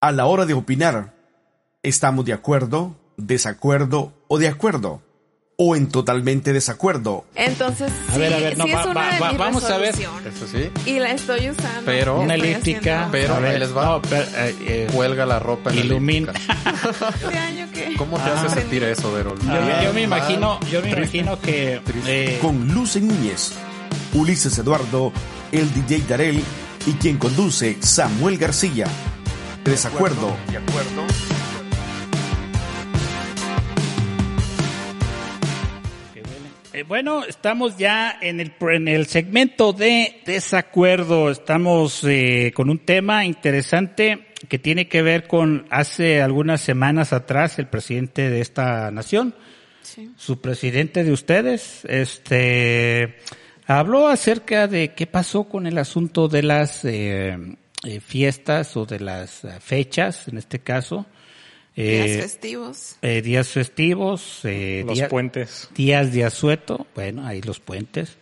A la hora de opinar, ¿estamos de acuerdo, desacuerdo o de acuerdo? ¿O en totalmente desacuerdo? Entonces, A sí, ver, a ver, no, sí va- es una va- de va- mis vamos a ver. Eso sí. Y la estoy usando. Pero- Una elíptica. Pero a ver, ahí les va. no, pero, eh, eh, Cuelga la ropa en la Ilumina. elíptica. ¿Este año qué? ¿Cómo te hace sentir eso, yo, yo- yo me imagino, yo me imagino que eh, Con Luce Núñez, Ulises Eduardo, el DJ Darel y quien conduce Samuel García. Desacuerdo. De acuerdo. Eh, bueno, estamos ya en el, en el segmento de desacuerdo. Estamos eh, con un tema interesante que tiene que ver con hace algunas semanas atrás el presidente de esta nación, Sí. su presidente de ustedes, este, habló acerca de qué pasó con el asunto de las eh, eh, fiestas o de las eh, fechas, en este caso. Días eh, festivos. eh, días festivos, eh, Los día- puentes. días de asueto, bueno, ahí los puentes.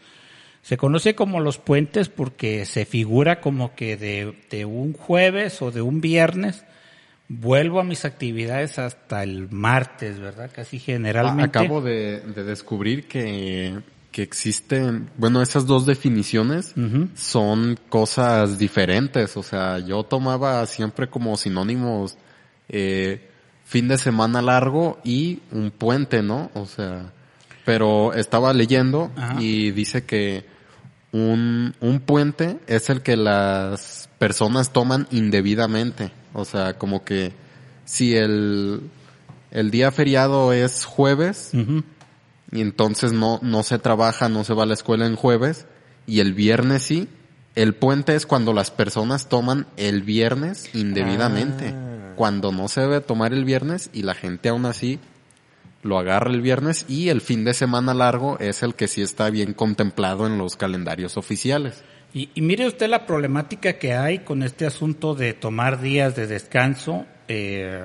Se conoce como los puentes porque se figura como que de, de un jueves o de un viernes vuelvo a mis actividades hasta el martes, ¿verdad? Casi generalmente. Ah, Acabo de, de descubrir que, que existen, bueno, esas dos definiciones son cosas diferentes. O sea, yo tomaba siempre como sinónimos eh, fin de semana largo y un puente, ¿no? O sea, pero estaba leyendo Ajá. y dice que un, un puente es el que las personas toman indebidamente. O sea, como que si el, el día feriado es jueves. Y entonces no, no se trabaja, no se va a la escuela en jueves, y el viernes sí. El puente es cuando las personas toman el viernes indebidamente. Cuando no se debe tomar el viernes y la gente aún así lo agarra el viernes y el fin de semana largo es el que sí está bien contemplado en los calendarios oficiales. Y, y mire usted la problemática que hay con este asunto de tomar días de descanso. Eh,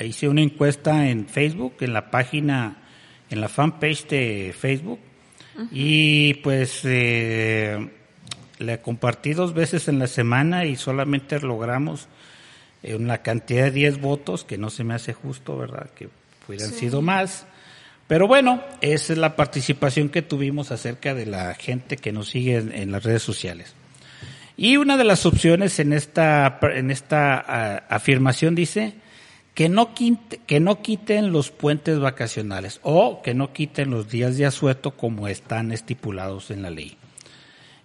hice una encuesta en Facebook, en la página, en la fanpage de Facebook, y pues eh, le compartí dos veces en la semana y solamente logramos eh, una cantidad de 10 votos, que no se me hace justo, ¿verdad? Que hubieran sido más. Pero bueno, esa es la participación que tuvimos acerca de la gente que nos sigue en, en las redes sociales. Y una de las opciones en esta, en esta ah, afirmación dice que no, quinte- que no quiten los puentes vacacionales o que no quiten los días de asueto como están estipulados en la ley.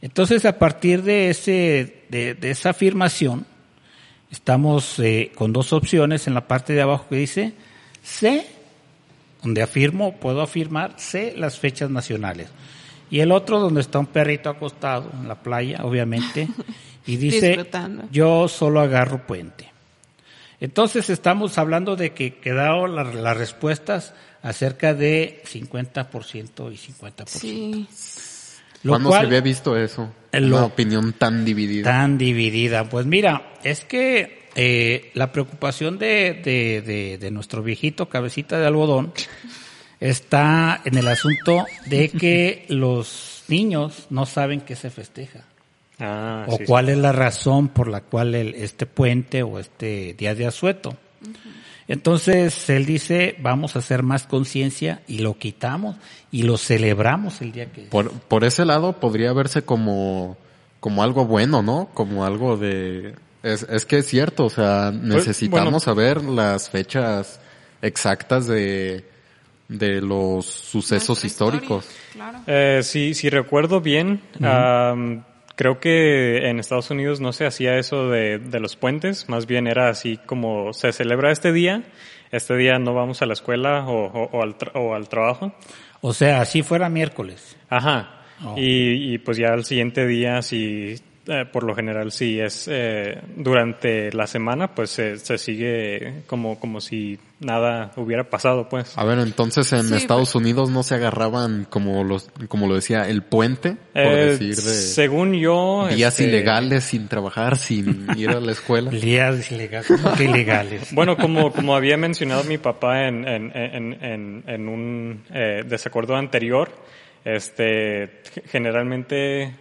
Entonces, a partir de, ese, de, de esa afirmación, estamos eh, con dos opciones en la parte de abajo que dice sé, donde afirmo, puedo afirmar, sé las fechas nacionales. Y el otro donde está un perrito acostado en la playa, obviamente, y dice yo solo agarro puente. Entonces estamos hablando de que quedaron la- las respuestas acerca de 50% y 50%. Sí. Lo ¿Cuándo cual- se había visto eso? Eh, Una opinión tan dividida. tan dividida. Pues mira, es que eh, la preocupación de, de, de, de nuestro viejito cabecita de algodón está en el asunto de que los niños no saben qué se festeja Ah, o sí, sí. cuál es la razón por la cual el, este puente o este día de asueto. Entonces él dice, vamos a hacer más conciencia y lo quitamos y lo celebramos el día que... Por, por ese lado podría verse como, como algo bueno, ¿no? Como algo de... Es, es que es cierto, o sea, necesitamos bueno. saber las fechas exactas de, de los sucesos históricos. Claro. Eh, sí, si recuerdo bien, am, creo que en Estados Unidos no se hacía eso de, de los puentes, más bien era así como se celebra este día, este día no vamos a la escuela o, o- o al, tra- o al trabajo. O sea, si fuera miércoles. Ajá. Oh. Y, y pues ya al siguiente día, si eh, por lo general si es eh, durante la semana, pues se, se sigue como, como si nada hubiera pasado, pues. A ver, entonces en Sí, Estados Unidos no se agarraban como los, como lo decía, el puente, por Eh, decir de según yo... días este, ilegales sin trabajar, sin ir a la escuela. Días ilegales, ¿cómo que ilegales? Bueno, como, como había mencionado mi papá en, en, en, en, en un eh, desacuerdo anterior, este, generalmente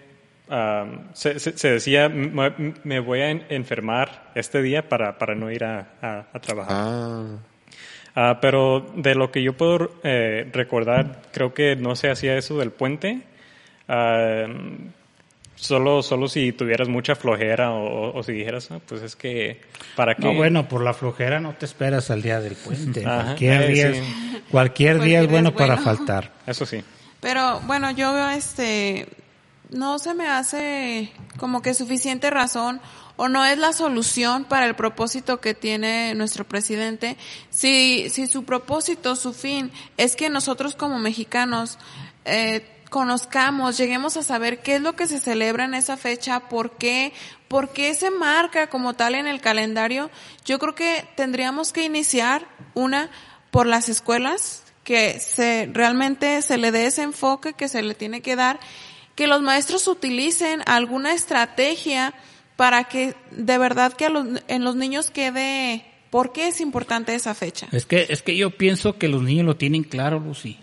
se, se- se decía, me, me voy a en- enfermar este día para, para no ir a, a- a trabajar. Ah, Ah, pero de lo que yo puedo eh, recordar, creo que no se hacía eso del puente. Ah, solo, solo si tuvieras mucha flojera o, o- o si dijeras, "Ah, pues es que, ¿para qué? No, bueno, por la flojera no te esperas al día del puente. Ajá, cualquier eh, día, sí. es, cualquier día Cualquier es bueno, es para bueno. faltar. Eso sí. Pero bueno, yo veo este, no se me hace como que suficiente razón o no es la solución para el propósito que tiene nuestro presidente. Si, si su propósito, su fin es que nosotros como mexicanos eh, conozcamos, lleguemos a saber qué es lo que se celebra en esa fecha, por qué, por qué se marca como tal en el calendario, yo creo que tendríamos que iniciar una por las escuelas, que se realmente se le dé ese enfoque que se le tiene que dar, que los maestros utilicen alguna estrategia para que de verdad que a los, en los niños quede por qué es importante esa fecha. Es que, es que yo pienso que los niños lo tienen claro, Lucy.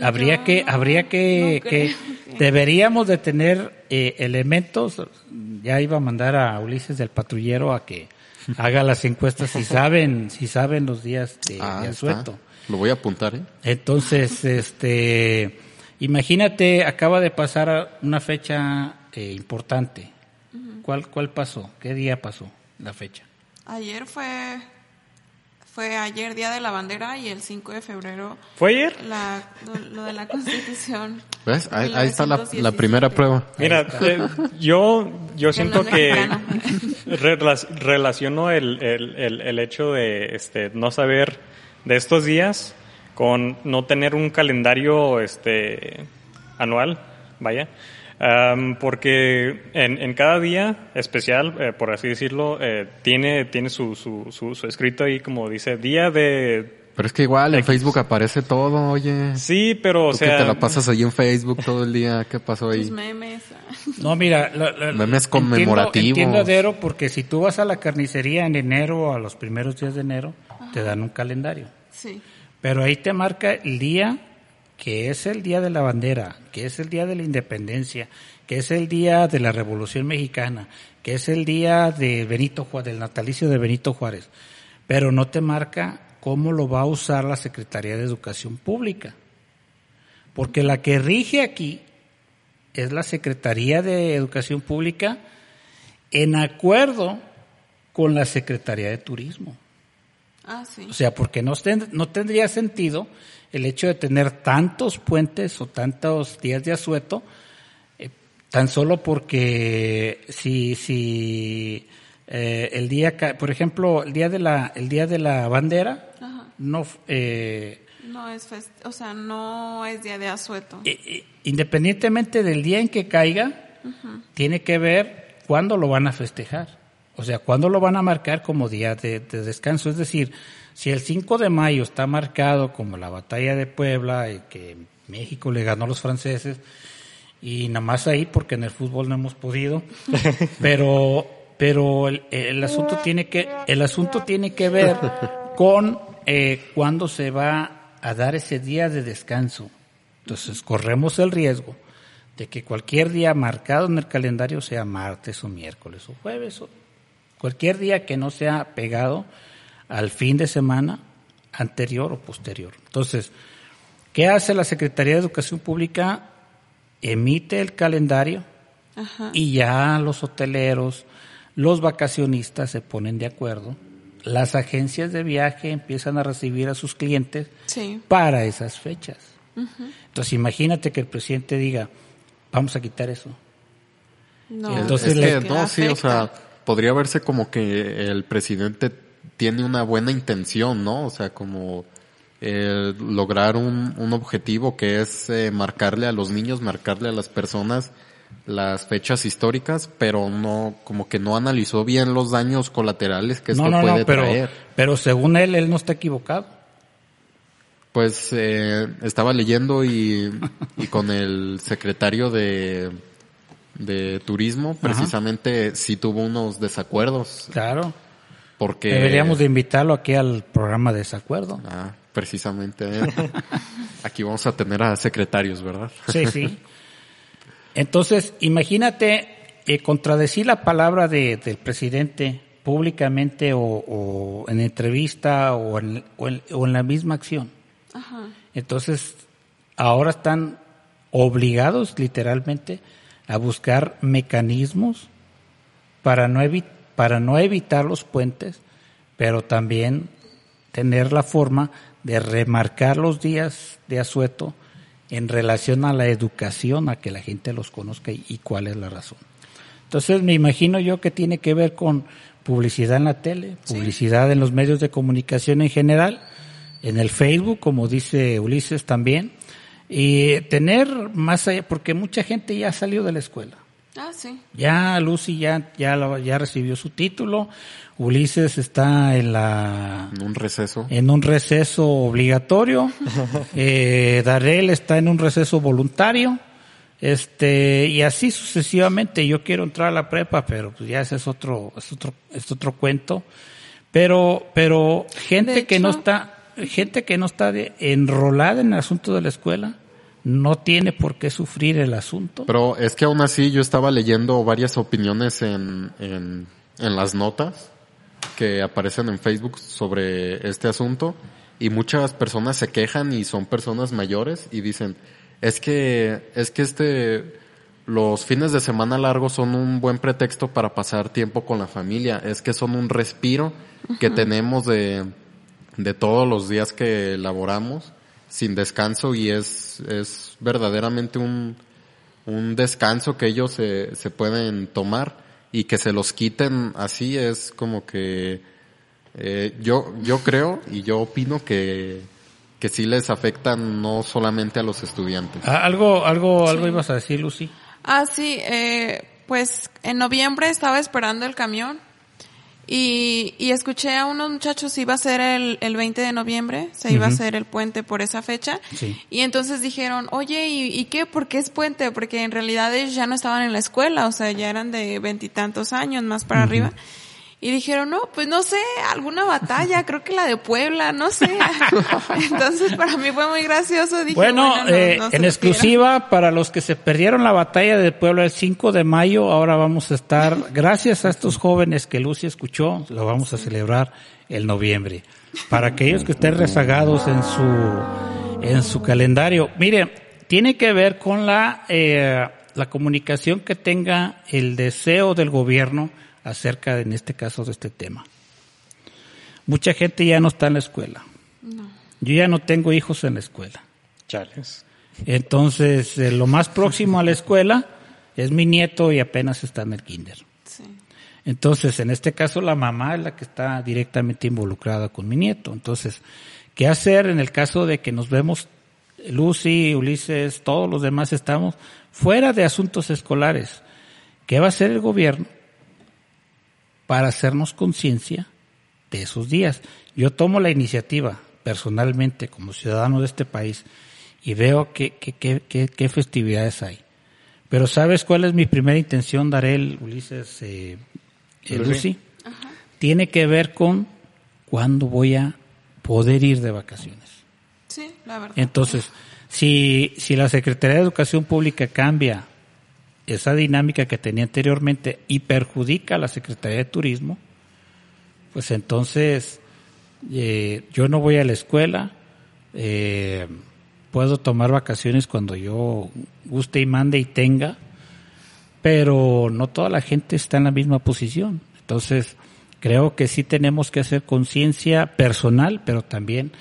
Habría que, habría que, no que deberíamos de tener eh, elementos. Ya iba a mandar a Ulises del patrullero a que haga las encuestas si saben, si saben los días de, ah, de asueto. Lo voy a apuntar, ¿eh? Entonces, este, imagínate, acaba de pasar una fecha eh, importante. ¿Cuál, ¿Cuál pasó? ¿Qué día pasó la fecha? Ayer fue, fue ayer Día de la Bandera y el 5 de febrero ¿Fue ayer? la, lo, lo de la Constitución. ¿Ves? Ahí, ahí está la, la 1917. primera prueba. Mira, eh, yo, yo siento que relaciono el, el, el, el hecho de este, no saber de estos días con no tener un calendario este, anual, vaya. Am, porque en, en cada día especial, eh, por así decirlo, eh, tiene, tiene su, su, su, su escrito ahí como dice, día de... Pero es que igual en. Facebook aparece todo, oye. Sí, pero o Tú sea... que te la pasas ahí en Facebook todo el día, ¿qué pasó ahí? memes. ah. No, mira, la- la- Memes entiendo- conmemorativos. Entiendo, a Dero, porque si tú vas a la carnicería en enero o a los primeros días de enero, te dan un calendario. Sí. Pero ahí te marca el día que es el día de la bandera, que es el día de la independencia, que es el día de la Revolución Mexicana, que es el día de Benito Juárez, del natalicio de Benito Juárez. Pero no te marca cómo lo va a usar la Secretaría de Educación Pública. Porque la que rige aquí es la Secretaría de Educación Pública en acuerdo con la Secretaría de Turismo. Ah, sí. O sea, porque no, ten- no tendría sentido el hecho de tener tantos puentes o tantos días de asueto, eh, tan solo porque si, si eh, el día, por ejemplo, el día de la, el día de la bandera, Ajá. no, eh, No es fest o sea, no es día de asueto. eh, eh, independientemente del día en que caiga, tiene que ver cuándo lo van a festejar. O sea, cuándo lo van a marcar como día de, de descanso. Es decir, si el 5 de mayo está marcado como la batalla de Puebla y que México le ganó a los franceses, y nada más ahí porque en el fútbol no hemos podido, pero, pero el, el asunto tiene que, el asunto tiene que ver con eh, cuándo se va a dar ese día de descanso. Entonces corremos el riesgo de que cualquier día marcado en el calendario sea martes o miércoles o jueves o cualquier día que no sea pegado al fin de semana anterior o posterior. Entonces, ¿qué hace la Secretaría de Educación Pública? Emite el calendario Ajá. y ya los hoteleros, los vacacionistas se ponen de acuerdo. Las agencias de viaje empiezan a recibir a sus clientes Sí. para esas fechas. Entonces imagínate que el presidente diga, vamos a quitar eso. No, Entonces es le- que no, sí, o sea, podría verse como que el presidente tiene una buena intención, ¿no? O sea, como eh, lograr un, un objetivo que es eh, marcarle a los niños, marcarle a las personas las fechas históricas, pero no, como que no analizó bien los daños colaterales que esto no, no, puede no, pero, traer. pero según él, él no está equivocado. Pues eh, estaba leyendo y, y con el secretario de, de turismo, precisamente sí tuvo unos desacuerdos, Claro. porque... Deberíamos de invitarlo aquí al programa de desacuerdo. Ah, precisamente. Aquí vamos a tener a secretarios, ¿verdad? Sí, sí. Entonces, imagínate eh, contradecir la palabra de, del presidente públicamente o, o en entrevista o en, o en- o en la misma acción. Ajá. Entonces, ahora están obligados literalmente a buscar mecanismos para no, evi- para no evitar los puentes, pero también tener la forma de remarcar los días de asueto en relación a la educación, a que la gente los conozca y, y cuál es la razón. Entonces me imagino yo que tiene que ver con publicidad en la tele, publicidad en los medios de comunicación en general, en el Facebook, como dice Ulises también, y tener más allá, porque mucha gente ya salió de la escuela. Ah, sí. Ya Lucy ya, ya, lo- ya recibió su título, Ulises está en la En un receso. en un receso obligatorio, eh, Darrell está en un receso voluntario, este, y así sucesivamente. Yo quiero entrar a la prepa, pero pues ya ese es otro, es otro, es otro cuento. Pero, pero gente que no está, gente que no está de- enrolada en el asunto de la escuela, no tiene por qué sufrir el asunto. Pero es que aún así yo estaba leyendo varias opiniones en, en, en las notas que aparecen en Facebook sobre este asunto y muchas personas se quejan y son personas mayores y dicen, es que, es que este, los fines de semana largos son un buen pretexto para pasar tiempo con la familia, es que son un respiro que tenemos de, de todos los días que laboramos sin descanso y es, es verdaderamente un, un descanso que ellos se, se pueden tomar y que se los quiten así es como que eh, yo, yo creo y yo opino que, que sí les afectan no solamente a los estudiantes. Ah, Algo, algo, algo ibas a decir, Lucy. Ah, sí, eh, pues en noviembre estaba esperando el camión y, y escuché a unos muchachos, iba a ser el, el 20 de noviembre, se iba a hacer el puente por esa fecha. Sí. Y entonces dijeron, oye, ¿y, ¿y qué? ¿Por qué es puente? Porque en realidad ellos ya no estaban en la escuela, o sea, ya eran de veintitantos años más para arriba. Y dijeron, no, pues no sé, alguna batalla, creo que la de Puebla, no sé. Entonces para mí fue muy gracioso. Dije, Bueno, no- eh, no en exclusiva para los que se perdieron la batalla de Puebla el 5 de mayo, ahora vamos a estar, gracias a estos jóvenes que Lucy escuchó, lo vamos a celebrar el noviembre. Para aquellos que estén rezagados en su, en su calendario. Mire, tiene que ver con la, eh, la comunicación que tenga el deseo del gobierno acerca, de, en este caso, de este tema. Mucha gente ya no está en la escuela. Yo ya no tengo hijos en la escuela. Chales. Entonces, eh, lo más próximo a la escuela es mi nieto y apenas está en el kinder. Sí. Entonces, en este caso, la mamá es la que está directamente involucrada con mi nieto. Entonces, ¿qué hacer en el caso de que nos vemos, Lucy, Ulises, todos los demás estamos fuera de asuntos escolares? ¿Qué va a hacer el gobierno para hacernos conciencia de esos días? Yo tomo la iniciativa personalmente como ciudadano de este país y veo qué, qué, qué, qué, qué festividades hay. Pero ¿sabes cuál es mi primera intención, Darel, Ulises, eh, eh, Lucy. Lucy? Tiene que ver con cuándo voy a poder ir de vacaciones. Sí, la verdad. Entonces, si, si la Secretaría de Educación Pública cambia esa dinámica que tenía anteriormente y perjudica a la Secretaría de Turismo, pues entonces eh, yo no voy a la escuela, eh, puedo tomar vacaciones cuando yo guste y mande y tenga, pero no toda la gente está en la misma posición. Entonces, creo que sí tenemos que hacer conciencia personal, pero también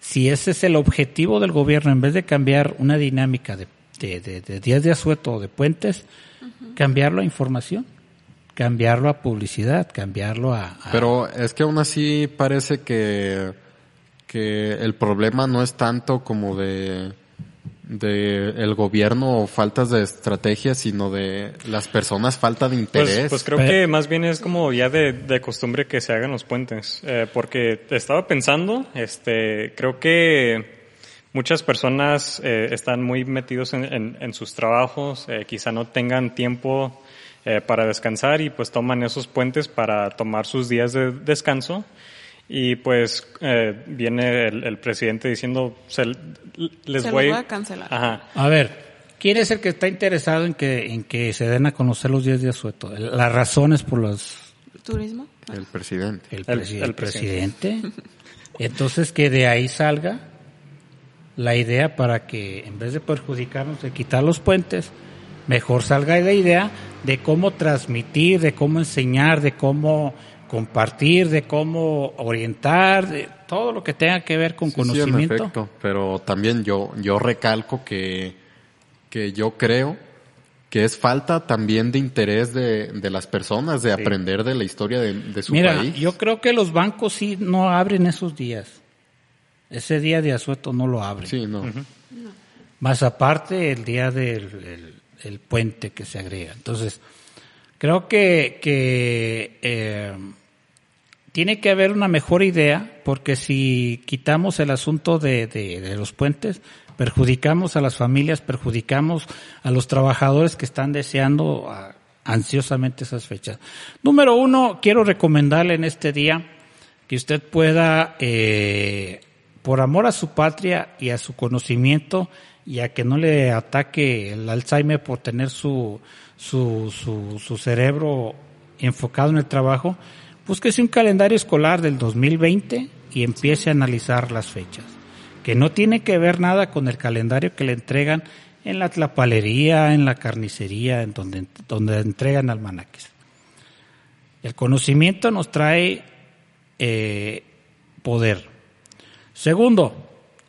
si ese es el objetivo del gobierno, en vez de cambiar una dinámica de, de, de- de días de asueto o de puentes, cambiarlo a información, cambiarlo a publicidad, cambiarlo a... a- Pero es que aún así parece que, que el problema no es tanto como de, de el gobierno o faltas de estrategia, sino de las personas falta de Pues, interés. pues creo que más bien es como ya de, de costumbre que se hagan los puentes. Eh, porque estaba pensando, este, creo que muchas personas eh, están muy metidos en, en- en sus trabajos, eh, quizá no tengan tiempo eh, para descansar y pues toman esos puentes para tomar sus días de descanso. Y pues eh, viene el, el presidente diciendo, se, les Se voy, a cancelar. Ajá. A ver, ¿Quién es el que está interesado en que, en que se den a conocer los días de asueto? Las razones por los... ¿Turismo? El presidente. El, presi- el el presidente. Entonces que de ahí salga la idea para que en vez de perjudicarnos de quitar los puentes, mejor salga la idea de cómo transmitir, de cómo enseñar, de cómo compartir, de cómo orientar, de todo lo que tenga que ver con Sí, sí, en conocimiento. efecto, pero también yo, yo recalco que, que yo creo que es falta también de interés de, de las personas de aprender de la historia de, de su Mira, país. yo creo que los bancos sí no abren esos días. Ese día de asueto no lo abren. Sí, no. Más aparte el día del el- el puente que se agrega. Entonces, creo que, que eh, tiene que haber una mejor idea, porque si quitamos el asunto de, de- de los puentes, perjudicamos a las familias, perjudicamos a los trabajadores que están deseando ah, ansiosamente esas fechas. Número uno, quiero recomendarle en este día que usted pueda, eh, por amor a su patria y a su conocimiento, y a que no le ataque el Alzheimer por tener su, su, su, su cerebro enfocado en el trabajo, búsquese un calendario escolar del 2020 y empiece a analizar las fechas, que no tiene que ver nada con el calendario que le entregan en la tlapalería, en la carnicería, en donde, donde entregan almanaques. El conocimiento nos trae eh, poder. Segundo,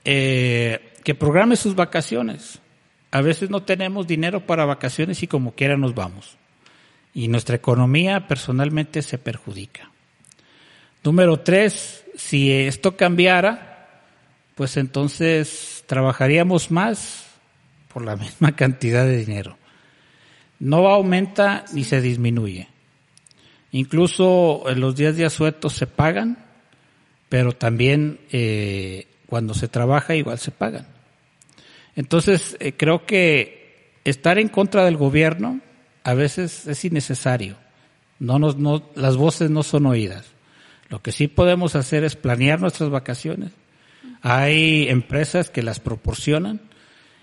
eh, que programe sus vacaciones. A veces no tenemos dinero para vacaciones y como quiera nos vamos. Y nuestra economía personalmente se perjudica. Número tres, si esto cambiara, pues entonces trabajaríamos más por la misma cantidad de dinero. No aumenta ni se disminuye. Incluso en los días de asueto se pagan, pero también eh, cuando se trabaja igual se pagan. Entonces, eh, creo que estar en contra del gobierno a veces es innecesario. No nos, no, las voces no son oídas. Lo que sí podemos hacer es planear nuestras vacaciones. Hay empresas que las proporcionan,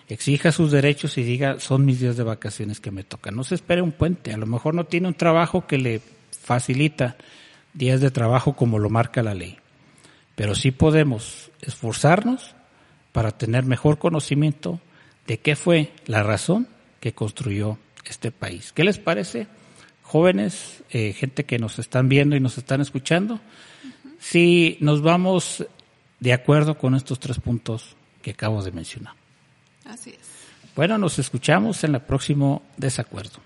exija sus derechos y diga, son mis días de vacaciones que me tocan. No se espere un puente. A lo mejor no tiene un trabajo que le facilita días de trabajo como lo marca la ley. Pero sí podemos esforzarnos para tener mejor conocimiento de qué fue la razón que construyó este país. ¿Qué les parece, jóvenes, eh, gente que nos están viendo y nos están escuchando? Si nos vamos de acuerdo con estos tres puntos que acabo de mencionar. Así es. Bueno, nos escuchamos en el próximo desacuerdo.